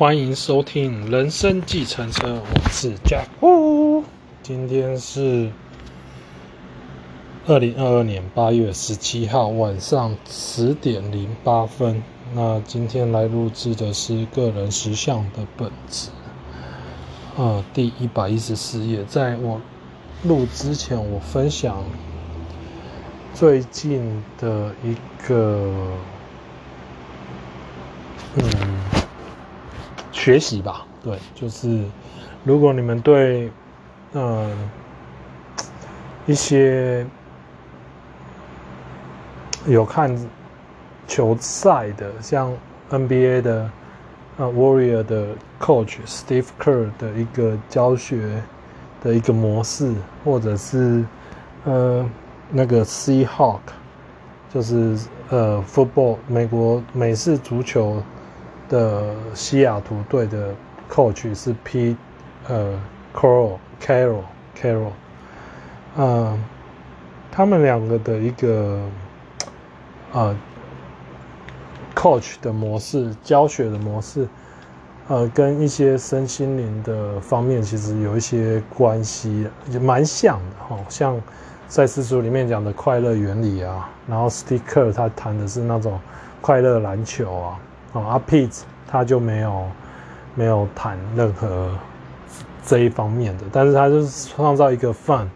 欢迎收听《人生计程车》，我是 Jack。今天是二零二二年八月十七号晚上十点零八分。那今天来录制的是个人实相的本质，呃，第一百一十四页。在我录之前，我分享最近的一个，嗯。学习吧，对，就是如果你们对，嗯，一些有看球赛的，像 NBA 的，呃，Warrior 的 Coach Steve Kerr 的一个教学的一个模式，或者是呃那个 Seahawk，就是呃 Football 美国美式足球。的西雅图队的 coach 是 P，呃，Carroll Carroll Carroll，呃，他们两个的一个呃 coach 的模式，教学的模式，呃，跟一些身心灵的方面其实有一些关系，也蛮像的哈。像赛事书里面讲的快乐原理啊，然后 Sticker 他谈的是那种快乐篮球啊。哦，阿 Pete 他就没有没有谈任何这一方面的，但是他就是创造一个 fun，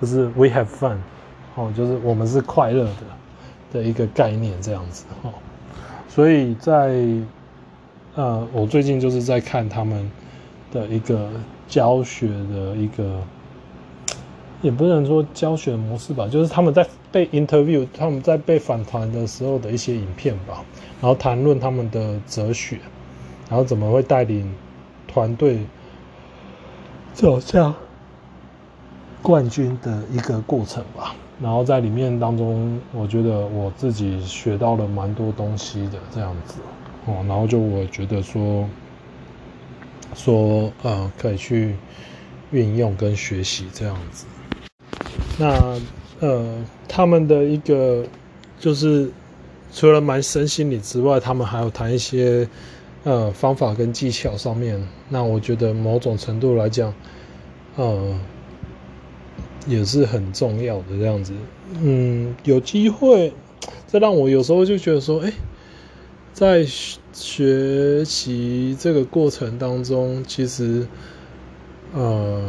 就是 we have fun，哦，就是我们是快乐的的一个概念这样子哦。所以在呃，我最近就是在看他们的一个教学的一个，也不能说教学模式吧，就是他们在被 interview，他们在被访谈的时候的一些影片吧。然后谈论他们的哲学，然后怎么会带领团队走向冠军的一个过程吧。然后在里面当中，我觉得我自己学到了蛮多东西的这样子哦。然后就我觉得说说呃，可以去运用跟学习这样子。那呃，他们的一个就是。除了蛮身心理之外，他们还有谈一些呃方法跟技巧上面。那我觉得某种程度来讲，呃，也是很重要的这样子。嗯，有机会，这让我有时候就觉得说，哎，在学习这个过程当中，其实呃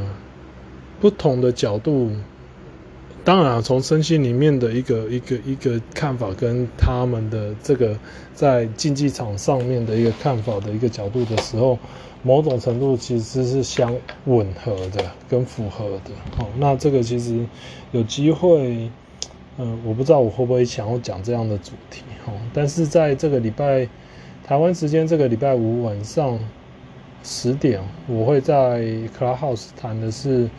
不同的角度。当然啊，从身心里面的一个一个一个看法，跟他们的这个在竞技场上面的一个看法的一个角度的时候，某种程度其实是相吻合的，跟符合的。好，那这个其实有机会，嗯，我不知道我会不会想要讲这样的主题。哦，但是在这个礼拜台湾时间这个礼拜五晚上十点，我会在 Clubhouse 谈的是。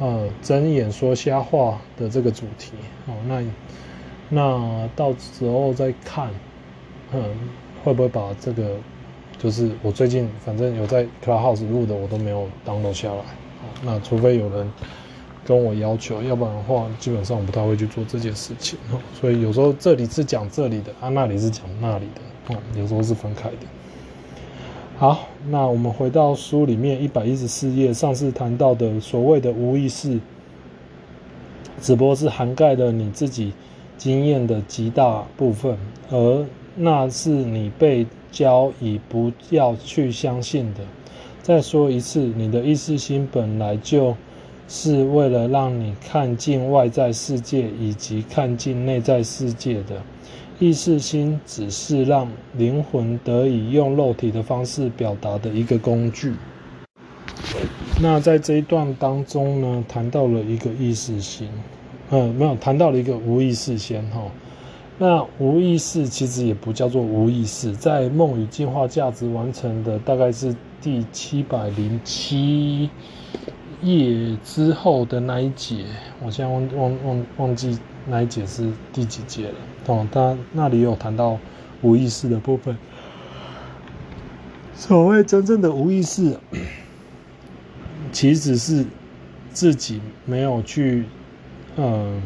呃，睁眼说瞎话的这个主题哦，那那到时候再看，嗯，会不会把这个，就是我最近反正有在 Clubhouse 录的，我都没有 download 下来。哦，那除非有人跟我要求，要不然的话，基本上我不太会去做这件事情。哦，所以有时候这里是讲这里的，啊，那里是讲那里的，哦，有时候是分开的。好，那我们回到书里面一百一十四页，上次谈到的所谓的无意识，只不过是涵盖了你自己经验的极大部分，而那是你被教以不要去相信的。再说一次，你的意识心本来就是为了让你看见外在世界以及看见内在世界的。意识心只是让灵魂得以用肉体的方式表达的一个工具。那在这一段当中呢，谈到了一个意识心，嗯，没有谈到了一个无意识先哈。那无意识其实也不叫做无意识，在《梦与进化价值》完成的大概是第七百零七页之后的那一节，我现在忘忘忘忘记那一节是第几节了。哦，他那里有谈到无意识的部分。所谓真正的无意识，其实是自己没有去，嗯，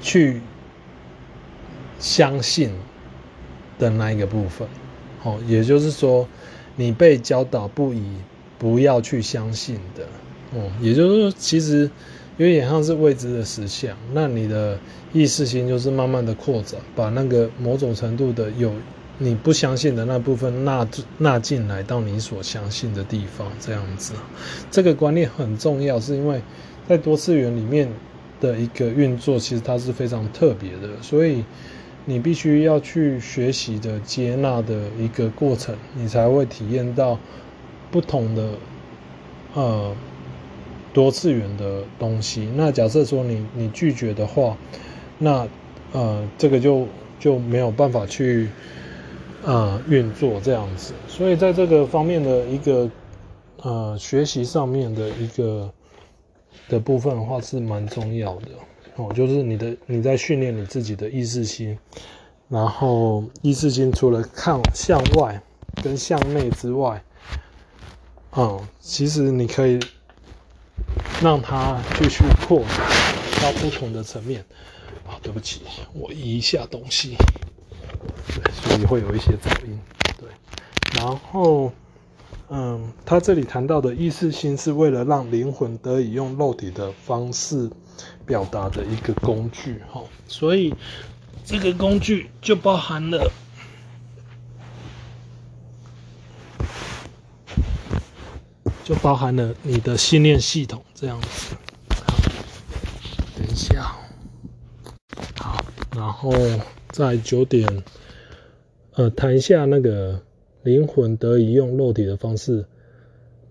去相信的那一个部分。哦，也就是说，你被教导不以不要去相信的，哦，也就是说，其实有点像是未知的实相。那你的意识心就是慢慢的扩展，把那个某种程度的有你不相信的那部分纳纳进来到你所相信的地方，这样子。这个观念很重要，是因为在多次元里面的一个运作，其实它是非常特别的，所以。你必须要去学习的接纳的一个过程，你才会体验到不同的呃多次元的东西。那假设说你你拒绝的话，那呃这个就就没有办法去呃运作这样子。所以在这个方面的一个呃学习上面的一个的部分的话，是蛮重要的。哦，就是你的你在训练你自己的意识心，然后意识心除了看向外跟向内之外，嗯，其实你可以让它继续扩展到不同的层面。啊、对不起，我移一下东西，对，所以会有一些噪音。对，然后。嗯，他这里谈到的意识心是为了让灵魂得以用肉体的方式表达的一个工具，哈，所以这个工具就包含了，包含了你的信念系统这样子。好，等一下，好，然后在九点，呃，谈一下那个。灵魂得以用肉体的方式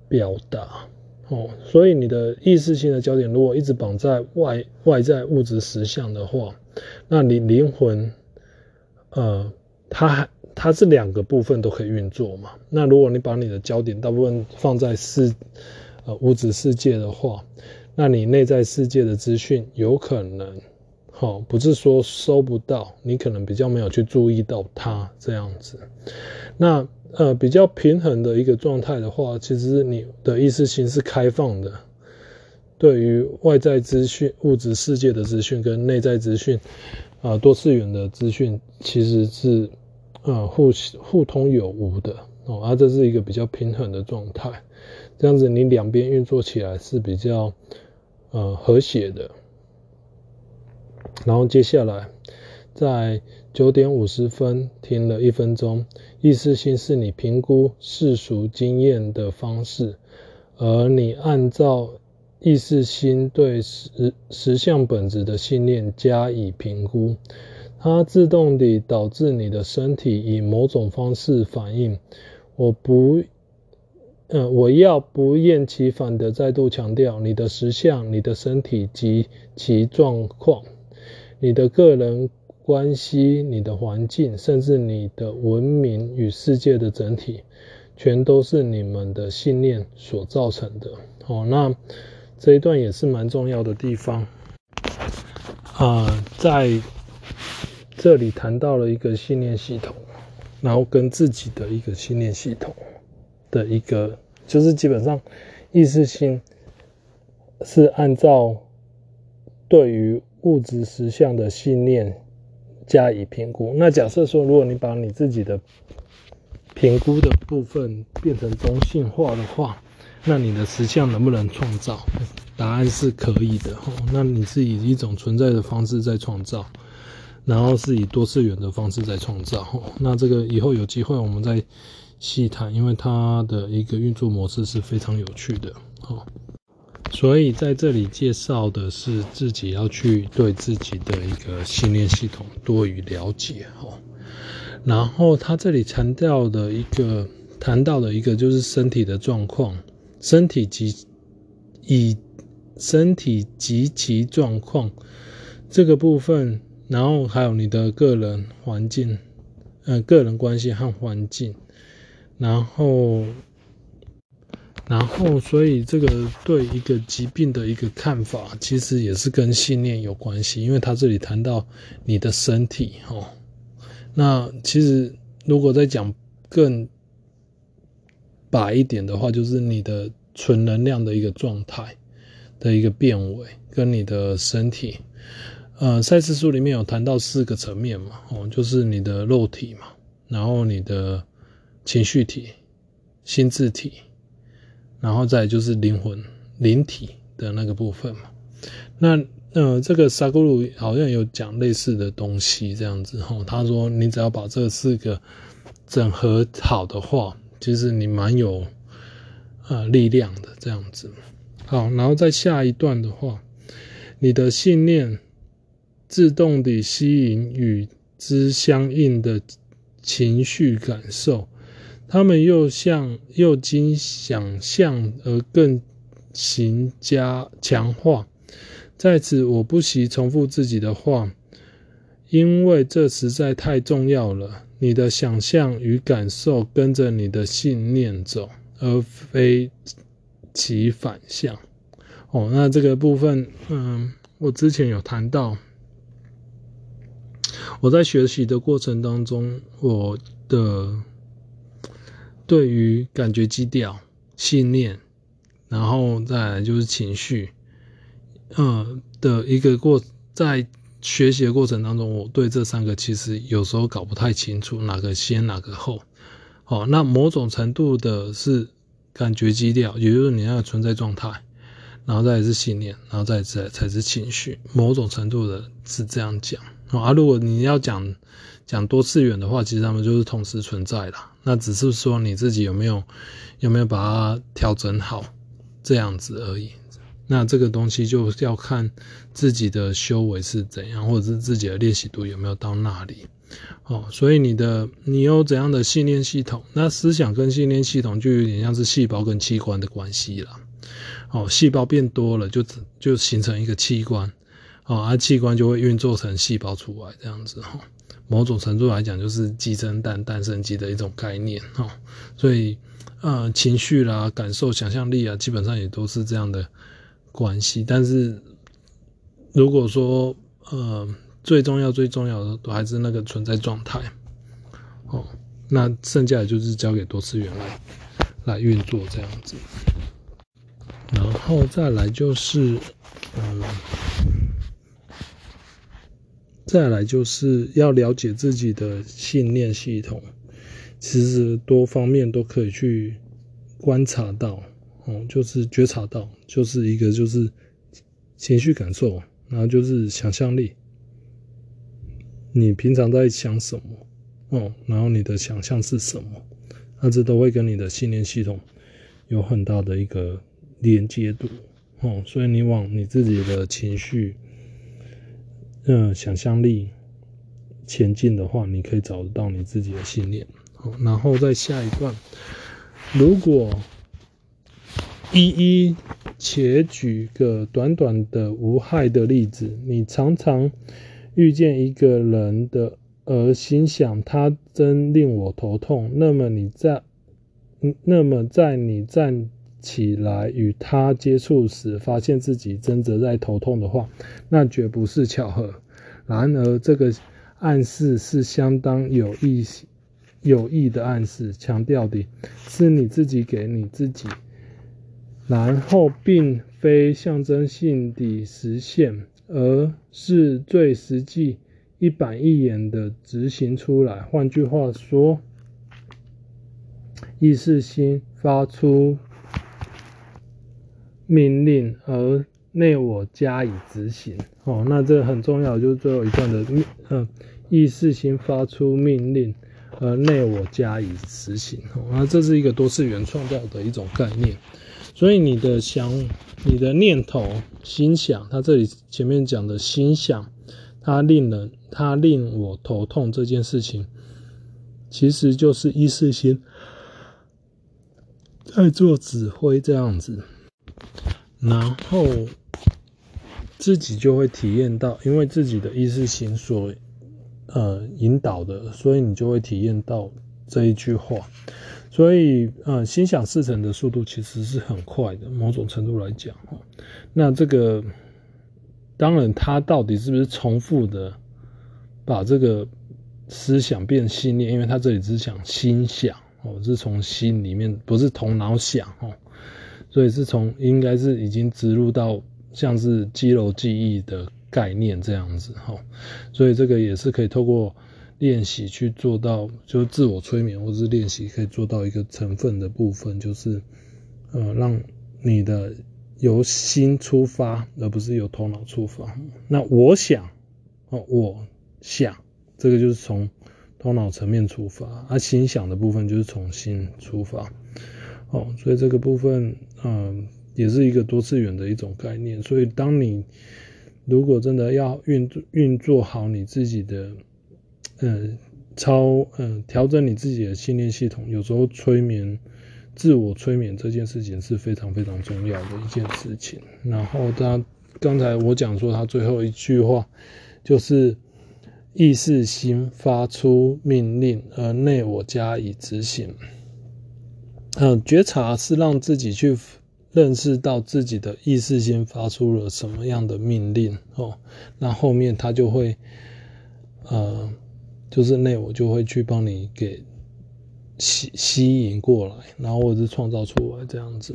表达，哦，所以你的意识性的焦点如果一直绑在外外在物质实相的话，那你灵魂，呃，它它是两个部分都可以运作嘛。那如果你把你的焦点大部分放在世呃物质世界的话，那你内在世界的资讯有可能，好，不是说收不到，你可能比较没有去注意到它这样子，那。呃，比较平衡的一个状态的话，其实你的意识心是开放的，对于外在资讯、物质世界的资讯跟内在资讯，啊、多次元的资讯其实是呃互互通有无的哦，而、啊、这是一个比较平衡的状态，这样子你两边运作起来是比较呃和谐的。然后接下来在。九点五十分，停了一分钟。意识心是你评估世俗经验的方式，而你按照意识心对实实相本质的信念加以评估，它自动地导致你的身体以某种方式反应。我不，呃，我要不厌其烦地再度强调，你的实相、你的身体及其状况，你的个人。关系你的环境，甚至你的文明与世界的整体，全都是你们的信念所造成的。哦，那这一段也是蛮重要的地方。啊、在这里谈到了一个信念系统，然后跟自己的一个信念系统的一个，就是基本上意识心是按照对于物质实相的信念。加以评估。那假设说，如果你把你自己的评估的部分变成中性化的话，那你的实相能不能创造？答案是可以的。那你是以一种存在的方式在创造，然后是以多次元的方式在创造。那这个以后有机会我们再细谈，因为它的一个运作模式是非常有趣的。所以在这里介绍的是自己要去对自己的一个信念系统多于了解哦，然后他这里强调的一个谈到的一个就是身体的状况，身体及以身体及其状况这个部分，然后还有你的个人环境，呃，个人关系和环境，然后。然后，所以这个对一个疾病的一个看法，其实也是跟信念有关系。因为他这里谈到你的身体，哦，那其实如果再讲更白一点的话，就是你的纯能量的一个状态的一个变位，跟你的身体，呃，赛斯书里面有谈到四个层面嘛，哦，就是你的肉体嘛，然后你的情绪体、心智体，然后再就是灵魂灵体的那个部分嘛。那呃，这个萨古鲁好像有讲类似的东西这样子哈。他说，你只要把这四个整合好的话，其实你蛮有呃力量的这样子。好，然后在下一段的话，你的信念自动地吸引与之相应的情绪感受，他们又像又经想象而更行加强化。在此，我不惜重复自己的话，因为这实在太重要了。你的想象与感受跟着你的信念走，而非。其反向，哦，那这个部分，嗯，我之前有谈到，我在学习的过程当中，我的对于感觉基调、信念，然后再来就是情绪，嗯的一个过，在学习的过程当中，我对这三个其实有时候搞不太清楚，哪个先，哪个后，哦，那某种程度的是。感觉基调，也就是你那个存在状态，然后再是信念，然后再再才是情绪。某种程度的是这样讲啊。如果你要讲讲多次元的话，其实他们就是同时存在的。那只是说你自己有没有有没有把它调整好这样子而已。那这个东西就要看自己的修为是怎样，或者是自己的练习度有没有到那里。哦，所以你的你有怎样的信念系统？那思想跟信念系统就有点像是细胞跟器官的关系了。哦，细胞变多了就，就就形成一个器官，哦，而、啊、器官就会运作成细胞出来这样子。哈、某种程度来讲，就是鸡生蛋，蛋生鸡的一种概念。哈、所以呃，情绪啦、感受、想象力啊，基本上也都是这样的关系。但是如果说呃。最重要、最重要的都还是那个存在状态，哦，那剩下的就是交给多次元来来运作这样子，然后再来就是，嗯，再来就是要了解自己的信念系统，其实多方面都可以去观察到，哦，就是觉察到，就是一个就是情绪感受，然后就是想象力。你平常在想什么？哦，然后你的想象是什么？那这都会跟你的信念系统有很大的一个连接度。哦，所以你往你自己的情绪、嗯，想象力前进的话，你可以找得到你自己的信念。好，然后在下一段，如果一一且举个短短的无害的例子，你常常。遇见一个人的，而心想他真令我头痛，那么你在，那么在你站起来与他接触时，发现自己真的在头痛的话，那绝不是巧合。然而，这个暗示是相当有意有意的暗示，强调的是你自己给你自己，然后并非象征性的实现。而是最实际、一板一眼的执行出来。换句话说，意识心发出命令，而内我加以执行。哦，那这很重要，就是最后一段的命，嗯，意识心发出命令，而内我加以执行。哦，那这是一个多次元创造的一种概念。所以你的想，你的念头、心想，他这里前面讲的心想，它令人，它令我头痛这件事情，其实就是意识心在做指挥这样子，然后自己就会体验到，因为自己的意识心所呃引导的，所以你就会体验到这一句话。所以，呃，心想事成的速度其实是很快的，某种程度来讲，那这个当然，它到底是不是重复的把这个思想变信念？因为它这里只讲心想哦，是从心里面，不是头脑想哦，所以是从应该是已经植入到像是肌肉记忆的概念这样子哈，所以这个也是可以透过练习去做到，就是自我催眠或是练习可以做到一个成分的部分，就是呃，让你的由心出发，而不是由头脑出发。那我想，哦，我想，这个就是从头脑层面出发，而、啊、心想的部分就是从心出发。哦，所以这个部分，嗯、也是一个多次元的一种概念。所以，当你如果真的要运作运作好你自己的，嗯、超，嗯、调整你自己的信念系统，有时候催眠、自我催眠这件事情是非常非常重要的一件事情。然后，他刚才我讲说，他最后一句话就是意识心发出命令，而内我加以执行。嗯，觉察是让自己去认识到自己的意识先发出了什么样的命令哦，那后面他就会，呃，就是内我就会去帮你给吸吸引过来，然后或者是创造出来这样子，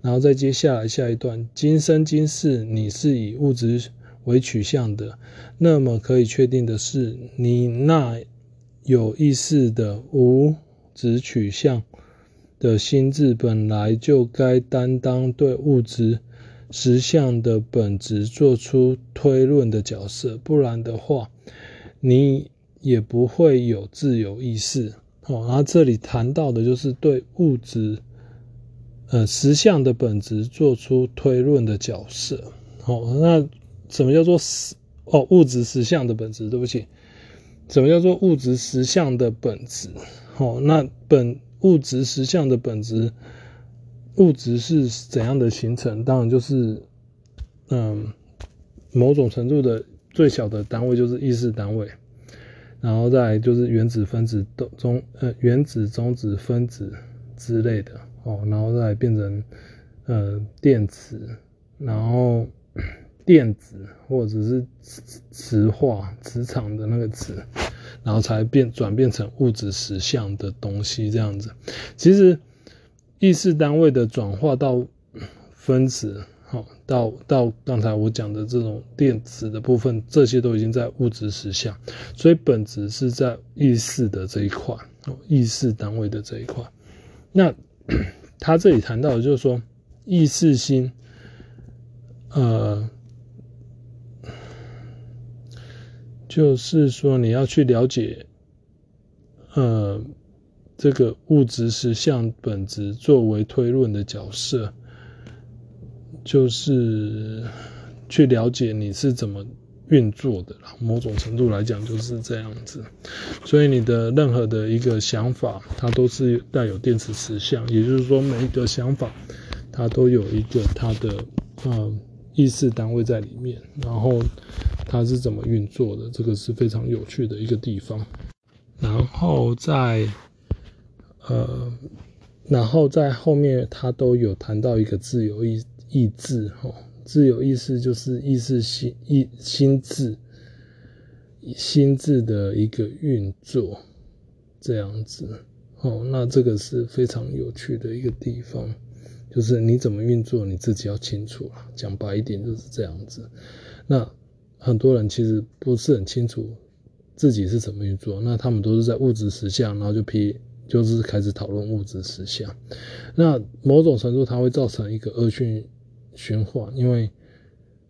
然后再接下来下一段，今生今世你是以物质为取向的，那么可以确定的是，你那有意识的物质取向。的心智本来就该担当对物质实相的本质做出推论的角色，不然的话，你也不会有自由意识。哦，然后这里谈到的就是对物质呃实相的本质做出推论的角色。哦，那什么叫做实哦物质实相的本质？对不起，什么叫做物质实相的本质？哦，那本。物质实相的本质，物质是怎样的形成？当然就是，嗯，某种程度的最小的单位就是意识单位，然后再就是原子、分子、中呃原子、中子、分子之类的哦，然后再变成呃电磁，然后电子或者是磁磁化磁场的那个磁。然后才变转变成物质实相的东西，这样子。其实意识单位的转化到分子，好，到到刚才我讲的这种电子的部分，这些都已经在物质实相，所以本质是在意识的这一块，意识单位的这一块。那 他这里谈到的就是说，意识心，呃。就是说，你要去了解，呃，这个物质实相本质作为推论的角色，就是去了解你是怎么运作的。某种程度来讲，就是这样子。所以你的任何的一个想法，它都是带有电磁实相，也就是说，每一个想法它都有一个它的呃意识单位在里面，然后。它是怎么运作的？这个是非常有趣的一个地方。然后在呃，然后在后面，他都有谈到一个自由意意志，哈，自由意识就是意识心意心智心智的一个运作，这样子。哦，那这个是非常有趣的一个地方，就是你怎么运作，你自己要清楚啊。讲白一点就是这样子。那。很多人其实不是很清楚自己是怎么运作，那他们都是在物质实相，然后就批就是开始讨论物质实相。那某种程度它会造成一个恶性循环，因为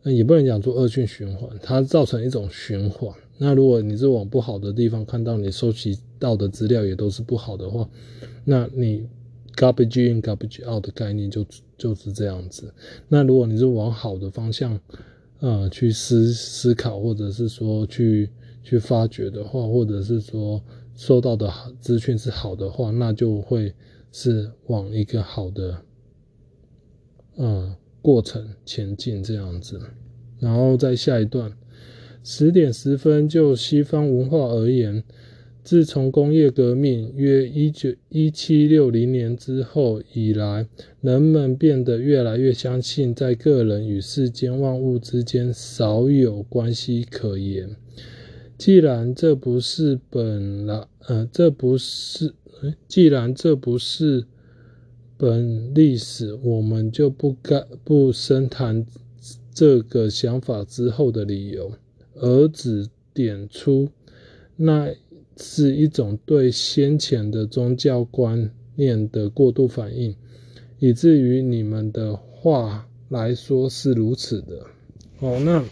也不能讲做恶性循环，它造成一种循环。那如果你是往不好的地方看到你收集到的资料也都是不好的话，那你 garbage in garbage out 的概念就就是这样子。那如果你是往好的方向。呃，去思思考，或者是说去去发掘的话，或者是说收到的资讯是好的话，那就会是往一个好的呃过程前进这样子。然后在下一段，十点十分，就西方文化而言。自从工业革命约一九一七六零年之后以来，人们变得越来越相信，在个人与世间万物之间少有关系可言。既然这不是本来，呃，这不是，既然这不是本历史，我们就不该不深谈这个想法之后的理由，而只点出。那是一种对先前的宗教观念的过度反应，以至于你们的话来说是如此的。哦，那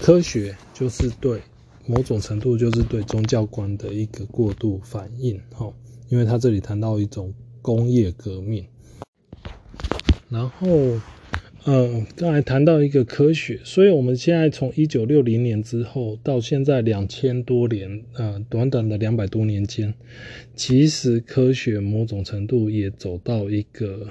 科学就是对某种程度就是对宗教观的一个过度反应。哦，因为他这里谈到一种工业革命，然后。嗯，刚才谈到一个科学，所以我们现在从一九六零年之后到现在两千多年，呃，短短的两百多年间，其实科学某种程度也走到一个，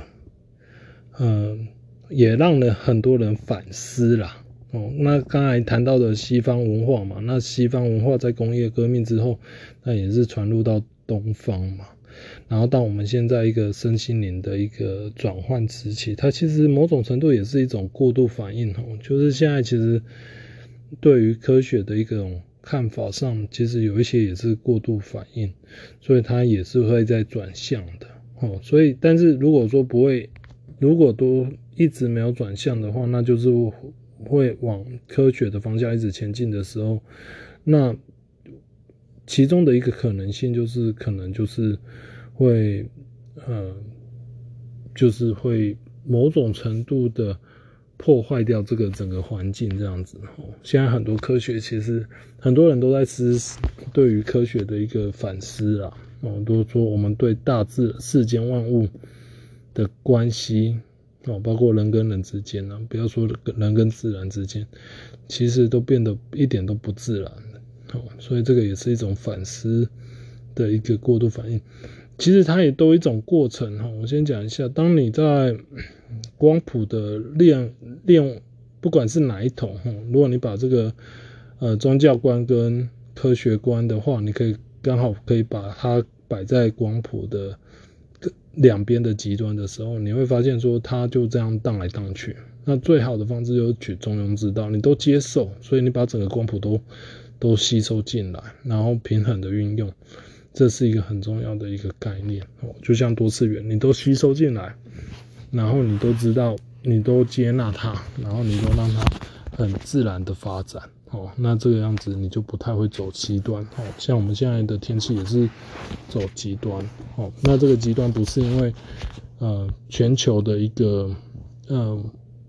嗯，也让了很多人反思啦。哦，那刚才谈到的西方文化嘛，那西方文化在工业革命之后，那也是传入到东方嘛。然后到我们现在一个身心灵的一个转换时期，它其实某种程度也是一种过度反应哦。就是现在其实对于科学的一种看法上，其实有一些也是过度反应，所以它也是会在转向的哦。所以，但是如果说不会，如果都一直没有转向的话，那就是会往科学的方向一直前进的时候，那其中的一个可能性就是可能就是。会，呃，就是会某种程度的破坏掉这个整个环境，这样子。哦现在很多科学其实很多人都在思对于科学的一个反思啊，哦，都说我们对大自世间万物的关系，哦，包括人跟人之间呢，不要说人跟自然之间，其实都变得一点都不自然，哦，所以这个也是一种反思的一个过度反应。其实它也都有一种过程哈，我先讲一下，当你在 光谱的练练，不管是哪一头哈，如果你把这个呃宗教观跟科学观的话，你可以刚好可以把它摆在光谱的两边的极端的时候，你会发现说它就这样荡来荡去。那最好的方式就是取中庸之道，你都接受，所以你把整个光谱都都吸收进来，然后平衡的运用。这是一个很重要的一个概念哦，就像多次元，你都吸收进来，然后你都知道，你都接纳它，然后你都让它很自然的发展哦，那这个样子你就不太会走极端哦。像我们现在的天气也是走极端哦，那这个极端不是因为呃全球的一个呃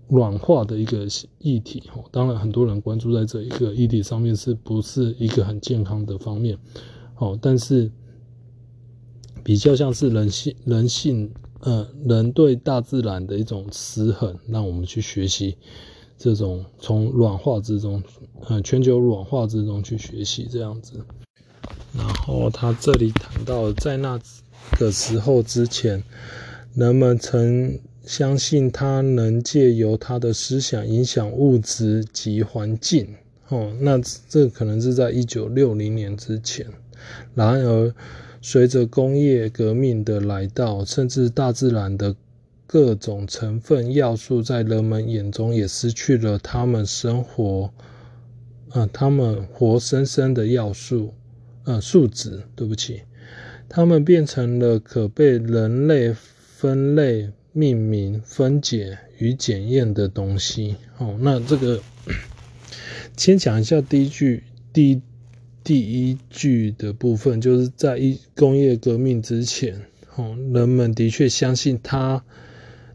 软化的一个议题哦，当然很多人关注在这一个议题上面，是不是一个很健康的方面？哦，但是比较像是人性，人性，呃，人对大自然的一种失衡，让我们去学习这种从软化之中，呃，全球软化之中去学习这样子。然后他这里谈到，在那个时候之前，人们曾相信他能借由他的思想影响物质及环境。哦，那这可能是在一九六零年之前。然而，随着工业革命的来到，甚至大自然的各种成分要素在人们眼中也失去了他们生活，呃，他们活生生的要素，呃，数值，对不起，他们变成了可被人类分类、命名、分解与检验的东西。哦，那这个 先讲一下第一句，第一。第一句的部分，就是在一工业革命之前，哦，人们的确相信他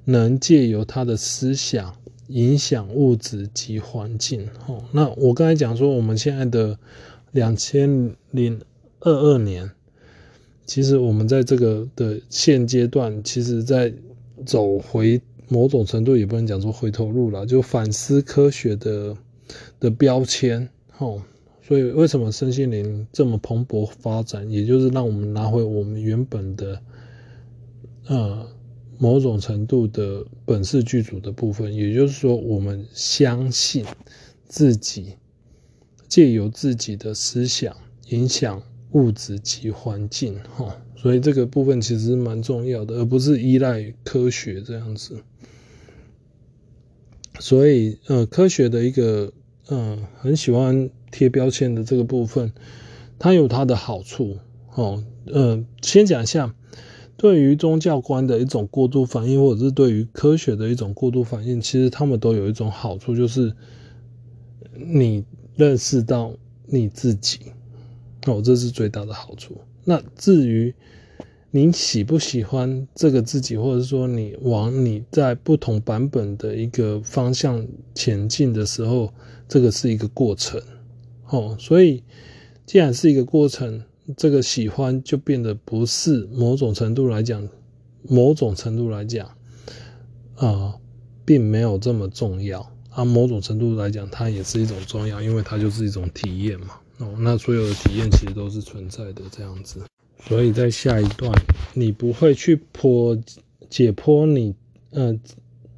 能借由他的思想影响物质及环境。哦，那我刚才讲说，我们现在的两千零二二年，其实我们在这个的现阶段，其实在走回某种程度，也不能讲说回头路了，就反思科学的的标签，哦。所以，为什么身心灵这么蓬勃发展？也就是让我们拿回我们原本的，呃，某种程度的本质具足的部分。也就是说，我们相信自己借由自己的思想影响物质及环境，哈。所以这个部分其实蛮重要的，而不是依赖科学这样子。所以，呃，科学的一个，嗯、呃，很喜欢。贴标签的这个部分，它有它的好处哦。呃，先讲一下，对于宗教观的一种过度反应，或者是对于科学的一种过度反应，其实他们都有一种好处，就是你认识到你自己哦，这是最大的好处。那至于你喜不喜欢这个自己，或者说你往你在不同版本的一个方向前进的时候，这个是一个过程哦。所以既然是一个过程，这个喜欢就变得不是某种程度来讲，某种程度来讲，啊、并没有这么重要。啊，某种程度来讲，它也是一种重要，因为它就是一种体验嘛。哦，那所有的体验其实都是存在的这样子。所以在下一段，你不会去剖解剖你，呃，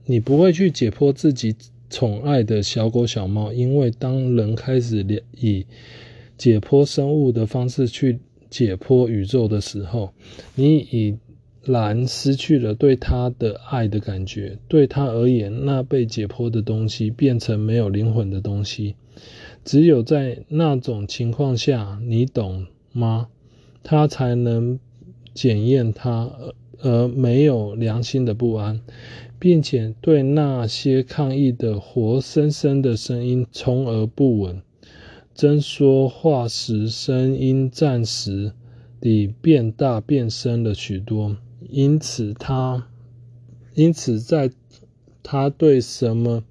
你不会去解剖自己宠爱的小狗小猫，因为当人开始以解剖生物的方式去解剖宇宙的时候，你已。然失去了对它的爱的感觉，对他而言，那被解剖的东西变成没有灵魂的东西。只有在那种情况下，你懂吗？他才能检验他，而没有良心的不安，并且对那些抗议的活生生的声音充耳不闻。真说话时，声音暂时地变大变深了许多。因此他，因此，在他对什么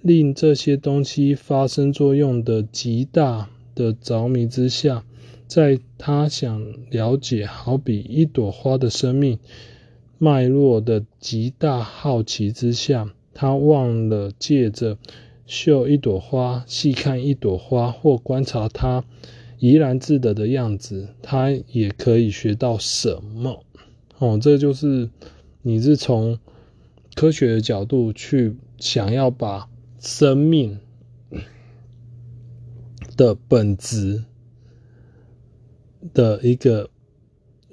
令这些东西发生作用的极大的着迷之下，在他想了解好比一朵花的生命脉络的极大好奇之下，他忘了借着嗅一朵花、细看一朵花或观察它怡然自得的样子，他也可以学到什么。哦，这就是你是从科学的角度去想要把生命的本质的一个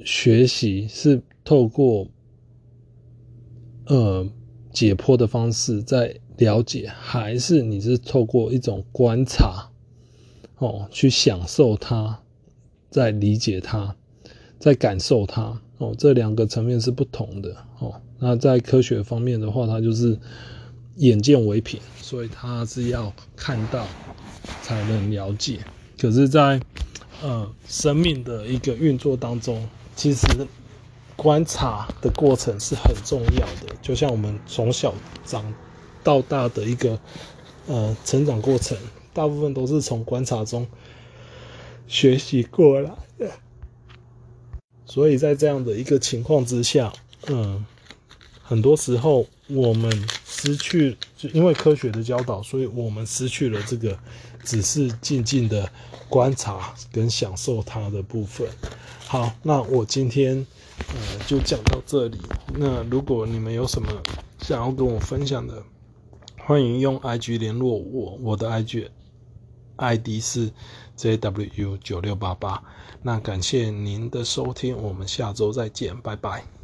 学习，是透过呃解剖的方式在了解，还是你是透过一种观察哦去享受它，在理解它，在感受它。哦，这两个层面是不同的哦。那在科学方面的话，它就是眼见为凭，所以它是要看到才能了解。可是在，呃生命的一个运作当中，其实观察的过程是很重要的。就像我们从小长到大的一个呃成长过程，大部分都是从观察中学习过来的。所以在这样的一个情况之下，嗯，很多时候我们失去，就因为科学的教导，所以我们失去了这个只是静静的观察跟享受它的部分。好，那我今天呃就讲到这里。那如果你们有什么想要跟我分享的，欢迎用 IG 联络我，我的 IG ID 是 JWU 九六八八。那感谢您的收听，我们下周再见，拜拜。